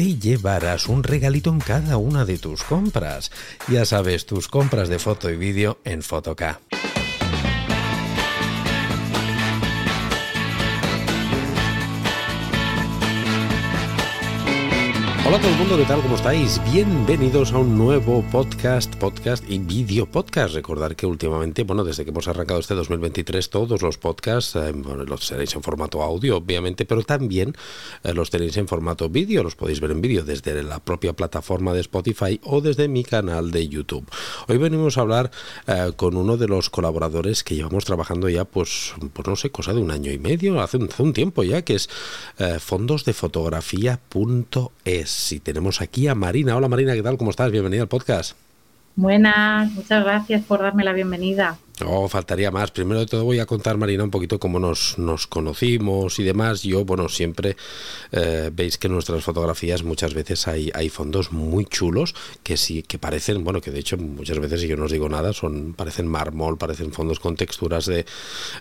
te llevarás un regalito en cada una de tus compras. Ya sabes, tus compras de foto y vídeo en Fotoca. Hola a todo el mundo, ¿qué tal? ¿Cómo estáis? Bienvenidos a un nuevo podcast, podcast y vídeo podcast. Recordar que últimamente, bueno, desde que hemos arrancado este 2023, todos los podcasts eh, los tenéis en formato audio, obviamente, pero también eh, los tenéis en formato vídeo. Los podéis ver en vídeo desde la propia plataforma de Spotify o desde mi canal de YouTube. Hoy venimos a hablar eh, con uno de los colaboradores que llevamos trabajando ya, pues, pues no sé, cosa de un año y medio, hace un, hace un tiempo ya, que es fondosdefotografía.es y tenemos aquí a Marina. Hola Marina, ¿qué tal? ¿Cómo estás? Bienvenida al podcast. Buenas, muchas gracias por darme la bienvenida. No, faltaría más. Primero de todo voy a contar, Marina, un poquito cómo nos, nos conocimos y demás. Yo, bueno, siempre eh, veis que en nuestras fotografías muchas veces hay, hay fondos muy chulos que sí, que parecen, bueno, que de hecho muchas veces, si yo no os digo nada, son parecen mármol, parecen fondos con texturas de,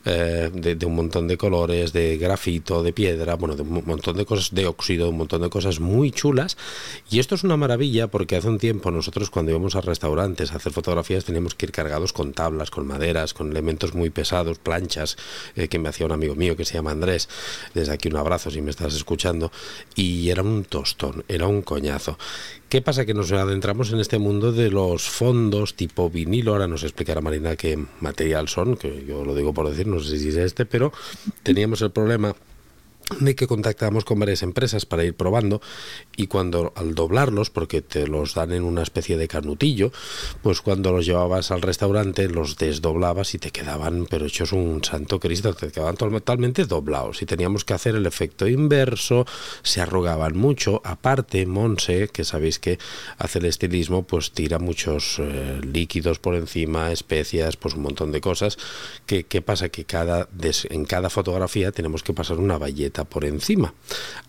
eh, de, un montón de colores, de grafito, de piedra, bueno, de un montón de cosas, de óxido, un montón de cosas muy chulas. Y esto es una maravilla porque hace un tiempo nosotros cuando íbamos a restaurantes a hacer fotografías teníamos que ir cargados con tablas, con madera con elementos muy pesados, planchas eh, que me hacía un amigo mío que se llama Andrés. Desde aquí un abrazo si me estás escuchando. Y era un tostón, era un coñazo. ¿Qué pasa? Que nos adentramos en este mundo de los fondos tipo vinilo. Ahora nos explicará Marina qué material son, que yo lo digo por decir, no sé si es este, pero teníamos el problema de que contactamos con varias empresas para ir probando y cuando al doblarlos, porque te los dan en una especie de canutillo, pues cuando los llevabas al restaurante los desdoblabas y te quedaban, pero hechos un santo Cristo, te quedaban totalmente doblados. Y teníamos que hacer el efecto inverso, se arrugaban mucho, aparte Monse, que sabéis que hace el estilismo, pues tira muchos eh, líquidos por encima, especias, pues un montón de cosas, que qué pasa que cada en cada fotografía tenemos que pasar una valleta por encima.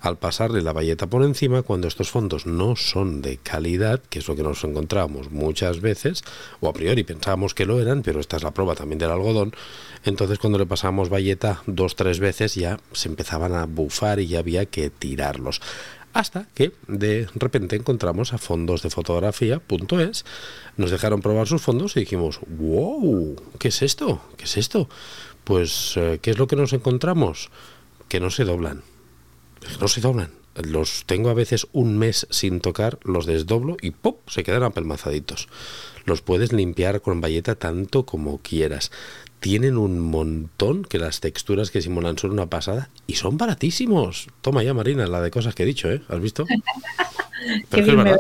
Al pasarle la valleta por encima, cuando estos fondos no son de calidad, que es lo que nos encontramos muchas veces, o a priori pensábamos que lo eran, pero esta es la prueba también del algodón, entonces cuando le pasamos valleta dos, tres veces ya se empezaban a bufar y ya había que tirarlos hasta que de repente encontramos a fondos de fotografía.es, nos dejaron probar sus fondos y dijimos, wow, ¿qué es esto? ¿Qué es esto? Pues, eh, ¿qué es lo que nos encontramos? Que no se doblan. No se doblan. Los tengo a veces un mes sin tocar, los desdoblo y ¡pop! se quedan apelmazaditos. Los puedes limpiar con valleta tanto como quieras. Tienen un montón que las texturas que simulan son una pasada y son baratísimos. Toma ya, Marina, la de cosas que he dicho, ¿eh? ¿Has visto? Pero es verdad.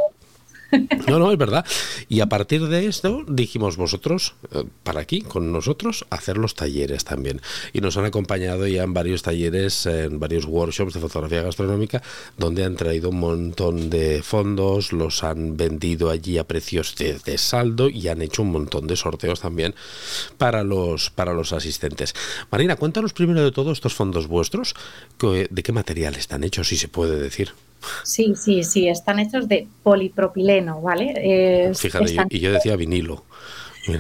No, no, es verdad. Y a partir de esto dijimos vosotros, eh, para aquí, con nosotros, hacer los talleres también. Y nos han acompañado ya en varios talleres, en varios workshops de fotografía gastronómica, donde han traído un montón de fondos, los han vendido allí a precios de, saldo y han hecho un montón de sorteos también para los, para los asistentes. Marina, cuéntanos primero de todo estos fondos vuestros, de qué material están hechos, si se puede decir. Sí, sí, sí, están hechos de polipropileno, ¿vale? Fíjate, y yo decía vinilo.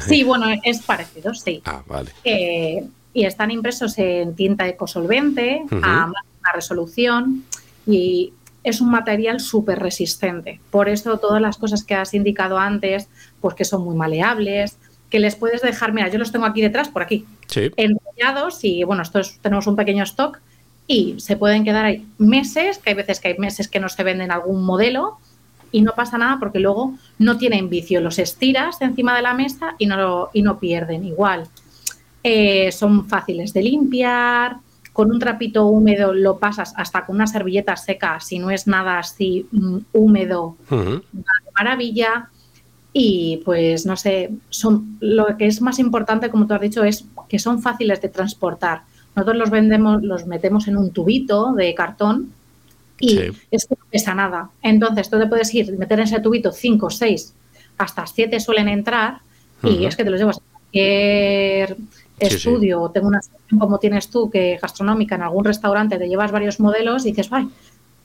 Sí, bueno, es parecido, sí. Ah, vale. Eh, y están impresos en tinta ecosolvente, a máxima resolución, y es un material súper resistente. Por eso todas las cosas que has indicado antes, pues que son muy maleables, que les puedes dejar, mira, yo los tengo aquí detrás, por aquí, sí. enrollados y bueno, esto tenemos un pequeño stock y se pueden quedar ahí meses, que hay veces que hay meses que no se venden algún modelo y no pasa nada porque luego no tienen vicio. Los estiras encima de la mesa y no, y no pierden igual. Eh, son fáciles de limpiar, con un trapito húmedo lo pasas hasta con una servilleta seca, si no es nada así mm, húmedo, maravilla. Y pues no sé, son, lo que es más importante, como tú has dicho, es que son fáciles de transportar. Nosotros los vendemos, los metemos en un tubito de cartón y es que no pesa nada. Entonces tú te puedes ir, meter en ese tubito 5, 6, hasta 7 suelen entrar y es que te los llevas a cualquier estudio. O tengo una como tienes tú, que gastronómica en algún restaurante te llevas varios modelos y dices, ay,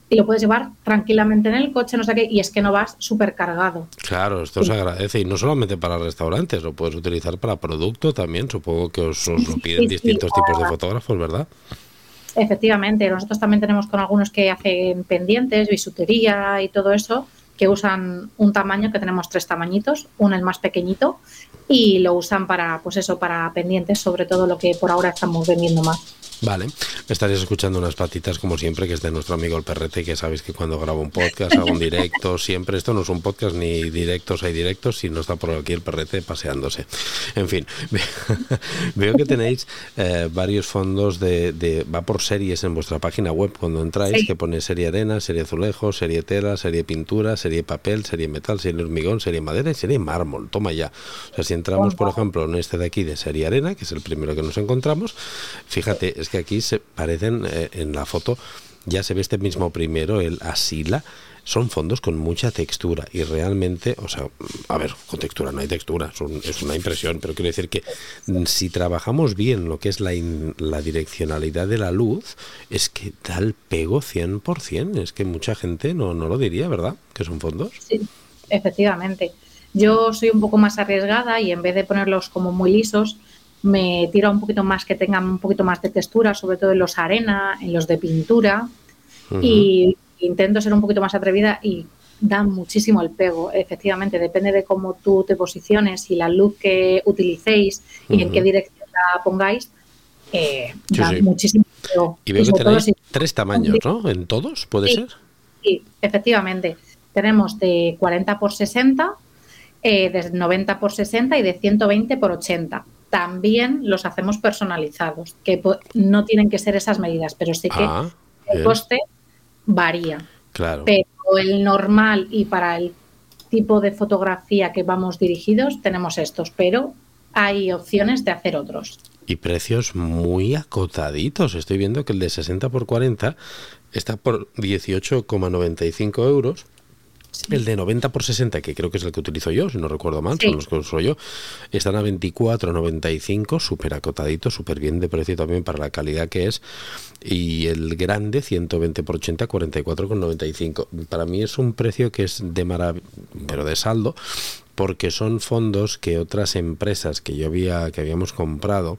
y lo puedes llevar tranquilamente en el coche, no sé qué, y es que no vas súper cargado. Claro, esto se agradece y no solamente para restaurantes, lo puedes utilizar para producto también, supongo que os, lo piden distintos tipos de fotógrafos, ¿verdad? Efectivamente, nosotros también tenemos con algunos que hacen pendientes, bisutería y todo eso, que usan un tamaño, que tenemos tres tamañitos, uno el más pequeñito, y lo usan para, pues eso, para pendientes, sobre todo lo que por ahora estamos vendiendo más. Vale, estarías escuchando unas patitas como siempre, que es de nuestro amigo el perrete, que sabéis que cuando grabo un podcast, hago un directo, siempre esto no es un podcast ni directos, hay directos, si no está por aquí el perrete paseándose. En fin, veo que tenéis eh, varios fondos de, va por series en vuestra página web cuando entráis, que pone serie arena, serie azulejo, serie tela, serie pintura, serie papel, serie metal, serie hormigón, serie madera y serie mármol. Toma ya. O sea, si entramos, por ejemplo, en este de aquí de serie arena, que es el primero que nos encontramos, fíjate, es que aquí se parecen eh, en la foto, ya se ve este mismo primero, el Asila, son fondos con mucha textura y realmente, o sea, a ver, con textura no hay textura, es una impresión, pero quiero decir que mm, si trabajamos bien lo que es la, la direccionalidad de la luz, es que da el pego 100%, es que mucha gente no, no lo diría, ¿verdad? Que son fondos. Sí, efectivamente. Yo soy un poco más arriesgada y en vez de ponerlos como muy lisos, me tira un poquito más que tengan un poquito más de textura, sobre todo en los arena, en los de pintura. Y intento ser un poquito más atrevida y da muchísimo el pego. Efectivamente, depende de cómo tú te posiciones y la luz que utilicéis y en qué dirección la pongáis, eh, da muchísimo pego. Y veo que tenéis tres tamaños, ¿no? ¿En todos puede ser? Sí, efectivamente. Tenemos de 40 por 60, eh, de 90 por 60 y de 120 por 80 también los hacemos personalizados, que no tienen que ser esas medidas, pero sí que ah, el coste varía. Claro. Pero el normal y para el tipo de fotografía que vamos dirigidos tenemos estos, pero hay opciones de hacer otros. Y precios muy acotaditos. Estoy viendo que el de 60 por 40 está por 18,95 euros el de 90 por 60, que creo que es el que utilizo yo, si no recuerdo mal, son los que uso yo, están a 24,95, súper acotadito, súper bien de precio también para la calidad que es. Y el grande, 120 por 80, 44,95. Para mí es un precio que es de maravilla, pero de saldo, porque son fondos que otras empresas que yo había, que habíamos comprado,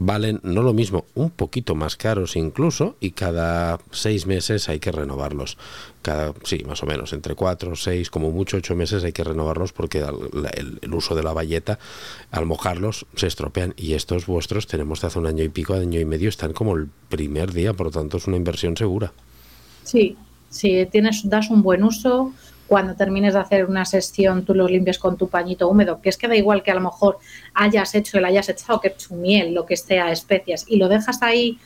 valen no lo mismo, un poquito más caros incluso, y cada seis meses hay que renovarlos. Cada, sí, más o menos, entre cuatro, seis, como mucho ocho meses hay que renovarlos porque el, uso de la valleta, al mojarlos, se estropean. Y estos vuestros tenemos de hace un año y pico, año y medio, están como el primer día, por lo tanto es una inversión segura. Sí, si tienes, das un buen uso, cuando termines de hacer una sesión tú los limpias con tu pañito húmedo, que es que da igual que a lo mejor hayas hecho, el hayas echado que tu miel, lo que sea, especias, y lo dejas ahí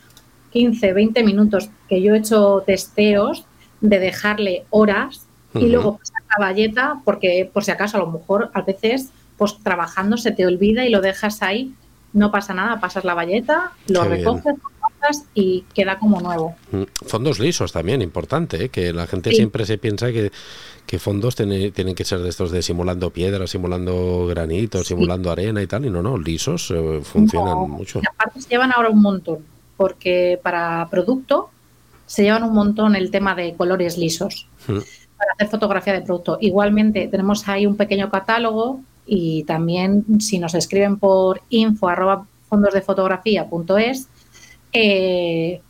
15, 20 minutos, que yo he hecho testeos de dejarle horas y luego pasar la valleta, porque por si acaso a lo mejor a veces pues trabajando se te olvida y lo dejas ahí, no pasa nada, pasas la valleta, lo recoges, y queda como nuevo. Mm, fondos lisos también, importante, ¿eh? que la gente siempre se piensa que, que fondos tienen que ser de estos de simulando piedra, simulando granito, simulando arena y tal, y no, no, lisos eh, funcionan mucho. aparte se llevan ahora un montón, porque para producto se llevan un montón el tema de colores lisos. Mm. Para hacer fotografía de producto. Igualmente, tenemos ahí un pequeño catálogo y también si nos escriben por info arroba fotografía.es eh,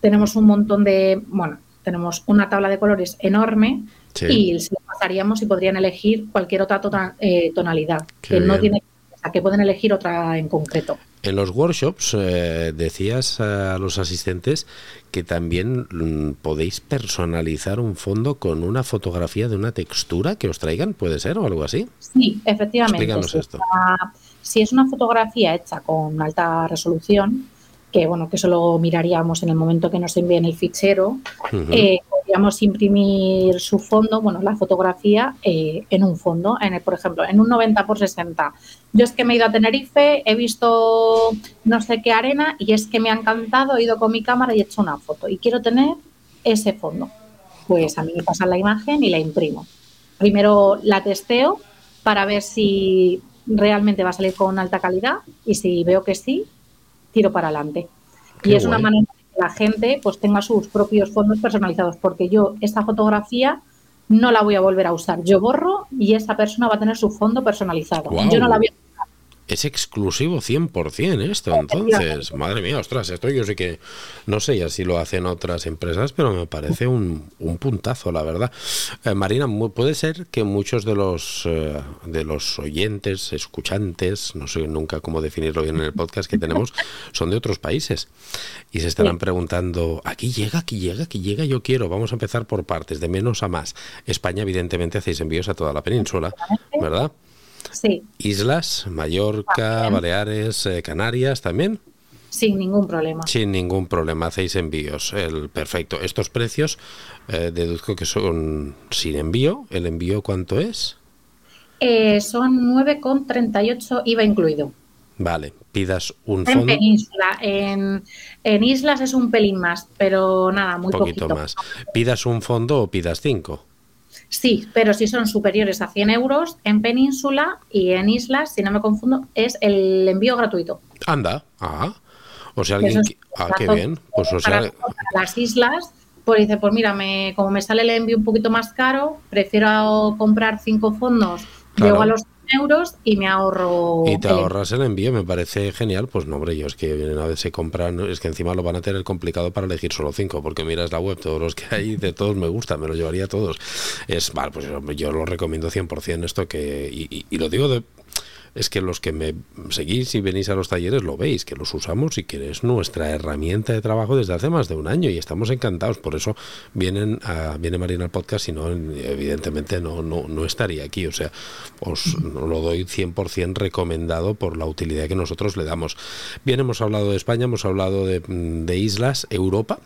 tenemos un montón de, bueno, tenemos una tabla de colores enorme y se lo pasaríamos y podrían elegir cualquier otra eh, tonalidad, que no tiene, o sea, que pueden elegir otra en concreto. En los workshops eh, decías a los asistentes que también mm, podéis personalizar un fondo con una fotografía de una textura que os traigan, ¿puede ser o algo así? Sí, efectivamente. esto. si es una fotografía hecha con alta resolución, que bueno, que eso lo miraríamos en el momento que nos envíen el fichero, eh, podríamos imprimir su fondo, bueno, la fotografía eh, en un fondo, en el, por ejemplo, en un 90 por 60. Yo es que me he ido a Tenerife, he visto no sé qué arena y es que me ha encantado, he ido con mi cámara y he hecho una foto y quiero tener ese fondo. Pues a mí me pasan la imagen y la imprimo. Primero la testeo para ver si realmente va a salir con alta calidad y si veo que sí, tiro para adelante. y es una manera de que la gente pues tenga sus propios fondos personalizados, porque yo esta fotografía no la voy a volver a usar. Yo borro y esa persona va a tener su fondo personalizado. Yo no la voy a es exclusivo 100% esto, entonces, madre mía, ostras, esto yo sé que, no sé ya si lo hacen otras empresas, pero me parece un, un puntazo, la verdad. Eh, Marina, puede ser que muchos de los, eh, de los oyentes, escuchantes, no sé nunca cómo definirlo bien en el podcast que tenemos, son de otros países y se estarán preguntando, aquí llega, aquí llega, aquí llega, yo quiero, vamos a empezar por partes, de menos a más. España, evidentemente, hacéis envíos a toda la península, ¿verdad? Sí. Islas, Mallorca, Baleares, eh, Canarias también. Sin ningún problema. Sin ningún problema, hacéis envíos. El, perfecto. Estos precios eh, deduzco que son sin envío. ¿El envío cuánto es? Eh, son 9,38 IVA incluido. Vale, pidas un fondo. En península, en, islas es un pelín más, pero nada, muy poquito. más. ¿Pidas un fondo o pidas cinco? Sí, pero si son superiores a 100 euros, en península y en islas, si no me confundo, es el envío gratuito. Anda, ah. O sea, alguien. Ah, qué bien. Pues, o sea... las islas, pues dice, pues mira, me, como me sale el envío un poquito más caro, prefiero comprar cinco fondos, luego a los euros y me ahorro. Y te ahorras el envío, me parece genial. Pues no, hombre, yo es que una vez se compran, es que encima lo van a tener complicado para elegir solo cinco, porque miras la web, todos los que hay, de todos me gustan, me los llevaría todos. Es, vale, pues yo lo recomiendo 100% esto que, y, y lo digo de es que los que me seguís y venís a los talleres lo veis, que los usamos y que es nuestra herramienta de trabajo desde hace más de un año y estamos encantados. Por eso vienen a, viene Marina al podcast y no, evidentemente no, no, no estaría aquí. O sea, os lo doy 100% recomendado por la utilidad que nosotros le damos. Bien, hemos hablado de España, hemos hablado de, de islas, Europa.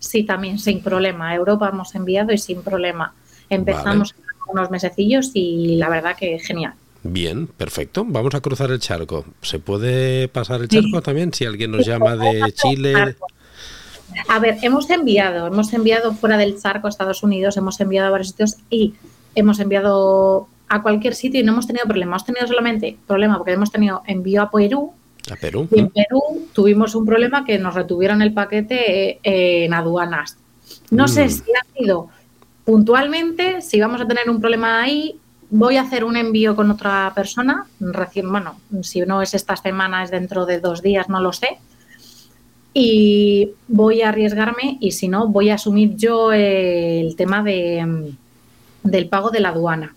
Sí, también, sin problema. Europa hemos enviado y sin problema. Empezamos unos mesecillos y la verdad que genial. Bien, perfecto. Vamos a cruzar el charco. ¿Se puede pasar el charco también si alguien nos llama de Chile? A ver, hemos enviado, hemos enviado fuera del charco a Estados Unidos, hemos enviado a varios sitios y hemos enviado a cualquier sitio y no hemos tenido problema. Hemos tenido solamente problema porque hemos tenido envío a Perú. A Perú. Y en Perú tuvimos un problema que nos retuvieron el paquete eh, en aduanas. No sé mm. si ha sido puntualmente, si vamos a tener un problema ahí voy a hacer un envío con otra persona, recién, bueno, si no es esta semana, es dentro de dos días, no lo sé. Y voy a arriesgarme y si no, voy a asumir yo el tema de, del pago de la aduana.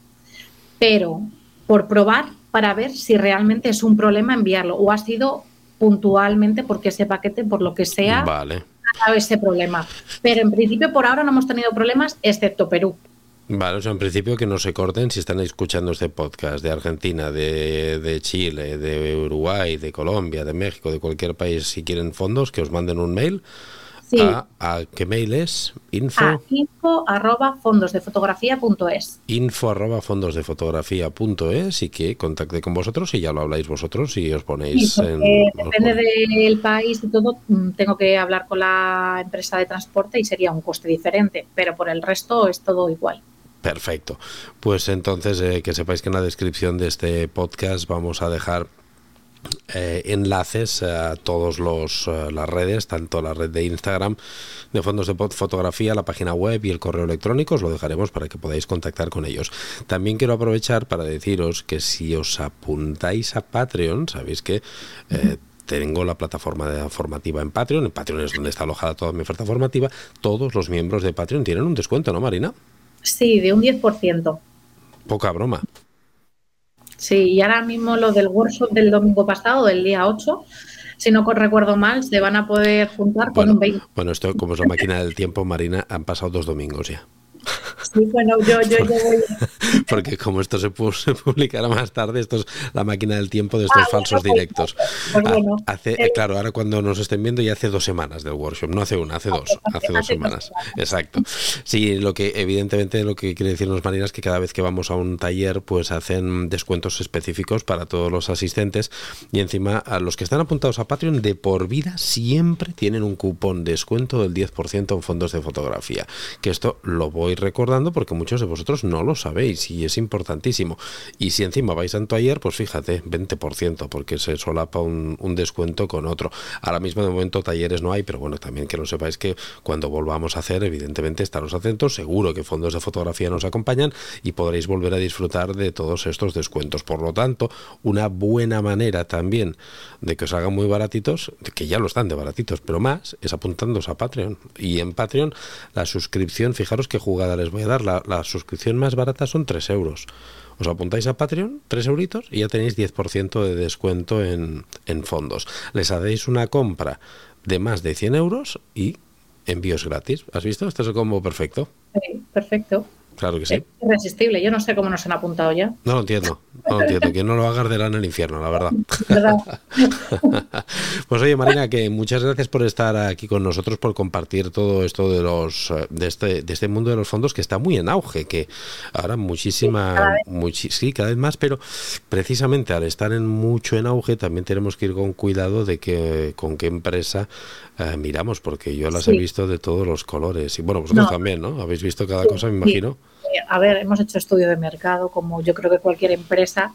Pero por probar para ver si realmente es un problema enviarlo o ha sido puntualmente porque ese paquete, por lo que sea, vale. ha dado ese problema. Pero en principio por ahora no hemos tenido problemas, excepto Perú. Vale, o sea, en principio que no se corten si están escuchando este podcast de Argentina, de, de, Chile, de Uruguay, de Colombia, de México, de cualquier país, si quieren fondos, que os manden un mail. Sí. A, qué mail es? Info. A info arroba fondosdefotografía.es. Info arroba fondosdefotografía.es y que contacte con vosotros y ya lo habláis vosotros y os ponéis en. Depende del país y todo, mm, tengo que hablar con la empresa de transporte y sería un coste diferente, pero por el resto es todo igual. Perfecto. Pues entonces eh, que sepáis que en la descripción de este podcast vamos a dejar eh, enlaces a todas eh, las redes, tanto la red de Instagram de fondos de fotografía, la página web y el correo electrónico, os lo dejaremos para que podáis contactar con ellos. También quiero aprovechar para deciros que si os apuntáis a Patreon, sabéis que tengo la plataforma formativa en Patreon, en Patreon es donde está alojada toda mi oferta formativa, todos los miembros de Patreon tienen un descuento, ¿no, Marina? Sí, de un 10%. Poca broma. Sí, y ahora mismo lo del workshop del domingo pasado, del día 8, si no recuerdo mal, se van a poder juntar con un 20. Bueno, esto como es la máquina del tiempo, Marina, han pasado dos domingos ya. Sí, bueno, yo, yo, voy. Porque como esto se, publicará más tarde, esto es la máquina del tiempo de estos ah, falsos pues, directos. Pues ah, hace, eh, claro, ahora cuando nos estén viendo ya hace dos semanas del workshop, no hace una, hace dos, hace, dos semanas. Exacto. Sí, lo que evidentemente lo que quiere decirnos Marina es que cada vez que vamos a un taller, pues hacen descuentos específicos para todos los asistentes y encima a los que están apuntados a Patreon de por vida siempre tienen un cupón de descuento del 10% en fondos de fotografía. Que esto lo voy recordando porque muchos de vosotros no lo sabéis y es importantísimo. Y si encima vais a taller, pues fíjate, 20%, porque se solapa un, descuento con otro. Ahora mismo de momento talleres no hay, pero bueno, también que lo sepáis que cuando volvamos a hacer, evidentemente estaros atentos, seguro que fondos de fotografía nos acompañan y podréis volver a disfrutar de todos estos descuentos. Por lo tanto, una buena manera también de que os hagan muy baratitos, que ya lo están de baratitos, pero más, es apuntándoos a Patreon. Y en Patreon la suscripción, fijaros qué jugada les voy a dar, la, suscripción más barata son 3 euros. Os apuntáis a Patreon, 3 euritos, y ya tenéis 10% de descuento en, en fondos. Les hacéis una compra de más de 100 euros y envíos gratis. ¿Has visto? Este es el combo perfecto. Perfecto. Claro que sí. Es irresistible. Yo no sé cómo nos han apuntado ya. No lo entiendo. No lo entiendo. Quien no lo haga arderá en el infierno, la verdad. pues oye, Marina, que muchas gracias por estar aquí con nosotros, por compartir todo esto de los de este, de este mundo de los fondos que está muy en auge, que ahora muchísima, sí, cada vez más, pero precisamente al estar en mucho en auge también tenemos que ir con cuidado de que con qué empresa eh, miramos, porque yo las he visto de todos los colores. Y bueno, vosotros también, ¿no? Habéis visto cada cosa, me imagino. A ver, hemos hecho estudio de mercado, como yo creo que cualquier empresa,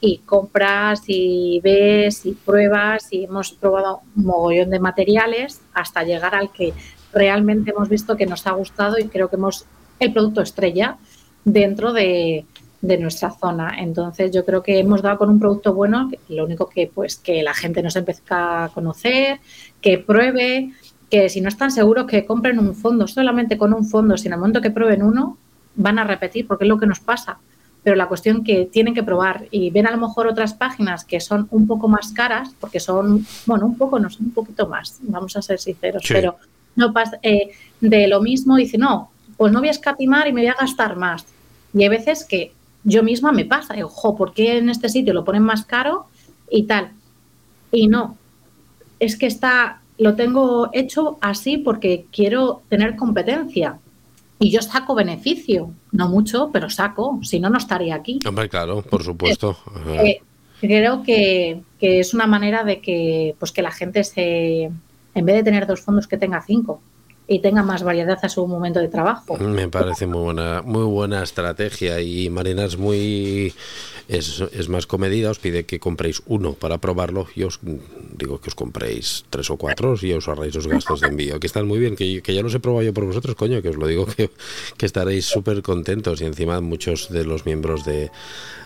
y compras y ves y pruebas y hemos probado un mogollón de materiales hasta llegar al que realmente hemos visto que nos ha gustado y creo que hemos el producto estrella dentro de, de nuestra zona. Entonces yo creo que hemos dado con un producto bueno, lo único que pues que la gente nos empieza a conocer, que pruebe, que si no están seguros que compren un fondo, solamente con un fondo, si en el momento que prueben uno, van a repetir, porque es lo que nos pasa. Pero la cuestión que tienen que probar y ven a lo mejor otras páginas que son un poco más caras, porque son, bueno, un poco, no son un poquito más, vamos a ser sinceros, pero no pasa eh, de lo mismo, dice, no, pues no voy a escatimar y me voy a gastar más. Y hay veces que yo misma me pasa, digo, jo, ¿por qué en este sitio lo ponen más caro y tal? Y no, es que está, lo tengo hecho así porque quiero tener competencia y yo saco beneficio, no mucho, pero saco, si no, no estaría aquí. Hombre, claro, por supuesto. Eh, creo que, que, es una manera de que, pues que la gente se, en vez de tener dos fondos, que tenga cinco y tenga más variedad a su momento de trabajo. Me parece muy buena, muy buena estrategia y Marina es muy es, es, más comedida, os pide que compréis uno para probarlo y os digo que os compréis tres o cuatro y os ahorráis los gastos de envío, que están muy bien, que, ya los he probado yo por vosotros, coño, que os lo digo que, que estaréis súper contentos y encima muchos de los miembros de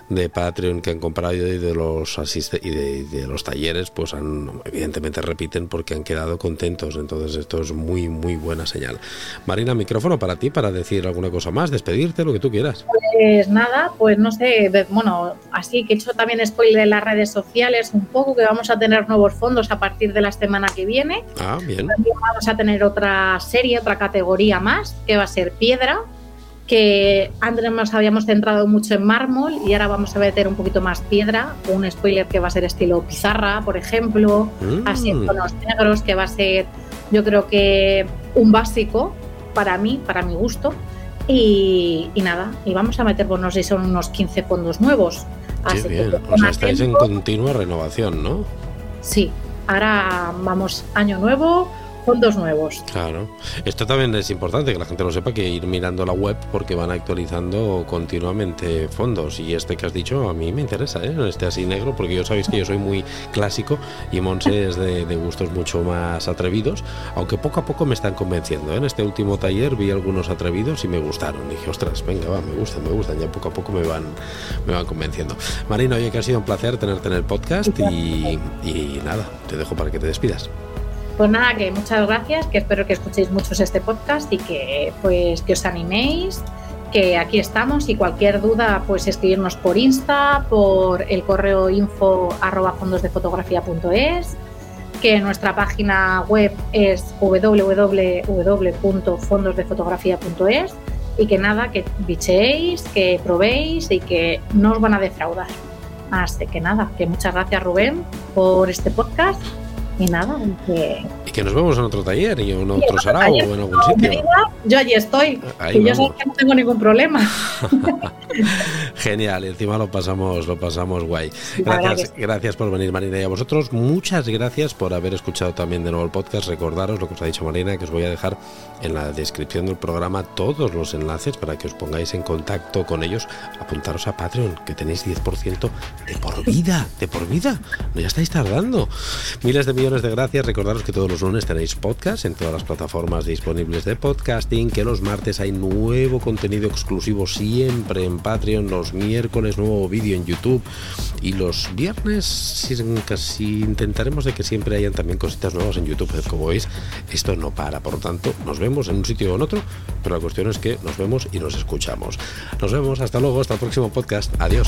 de Patreon que han comprado y de los asiste y de, los talleres, pues han evidentemente repiten porque han quedado contentos. Entonces esto es muy muy buena señal. Marina, micrófono para ti para decir alguna cosa más, despedirte, lo que tú quieras. Pues nada, pues no sé, bueno, así que he hecho también spoiler en las redes sociales un poco que vamos a tener nuevos fondos a partir de la semana que viene. Ah, bien. vamos a tener otra serie, otra categoría más, que va a ser piedra que antes nos habíamos centrado mucho en mármol y ahora vamos a meter un poquito más piedra, un spoiler que va a ser estilo pizarra, por ejemplo, así en mm. tonos negros, que va a ser yo creo que un básico para mí, para mi gusto. Y, nada, y vamos a meter, pues no sé si son unos 15 fondos nuevos. Así bien. o sea, estáis en continua renovación, ¿no? Sí, ahora vamos año nuevo, fondos nuevos. Claro. Esto también es importante que la gente lo sepa, que ir mirando la web porque van actualizando continuamente fondos. Y este que has dicho a mí me interesa, ¿eh? este así negro, porque yo sabéis que yo soy muy clásico y Monse es de, gustos mucho más atrevidos, aunque poco a poco me están convenciendo. ¿eh? En este último taller vi algunos atrevidos y me gustaron. dije, ostras, venga, va, me gustan, me gustan. Ya poco a poco me van, me van convenciendo. Marina, oye, que ha sido un placer tenerte en el podcast y nada, te dejo para que te despidas. Pues nada, que muchas gracias, que espero que escuchéis muchos este podcast y que pues que os animéis que aquí estamos y cualquier duda, pues escribirnos por Insta, por el correo info arroba fondosdefotografía.es, que nuestra página web es www.fondosdefotografía.es y que nada, que bicheéis, que probéis y que no os van a defraudar. Así que nada, que muchas gracias Rubén por este podcast y nada, que... Que nos vemos en otro taller y en otro sarao o en algún sitio. yo allí estoy. y yo sé que no tengo ningún problema. Genial, encima lo pasamos, lo pasamos guay. Gracias, gracias por venir, Marina. Y a vosotros, muchas gracias por haber escuchado también de nuevo el podcast. Recordaros lo que os ha dicho Marina, que os voy a dejar en la descripción del programa todos los enlaces para que os pongáis en contacto con ellos. Apuntaros a Patreon, que tenéis 10% de por vida, de por vida. No ya estáis tardando. Miles de millones de gracias. Recordaros que todos los lunes tenéis podcast en todas las plataformas disponibles de podcasting, que los martes hay nuevo contenido exclusivo siempre en Patreon, los miércoles nuevo vídeo en YouTube y los viernes casi intentaremos de que siempre hayan también cositas nuevas en YouTube. Como veis, esto no para, por lo tanto, nos vemos en un sitio o en otro, pero la cuestión es que nos vemos y nos escuchamos. Nos vemos, hasta luego, hasta el próximo podcast. Adiós.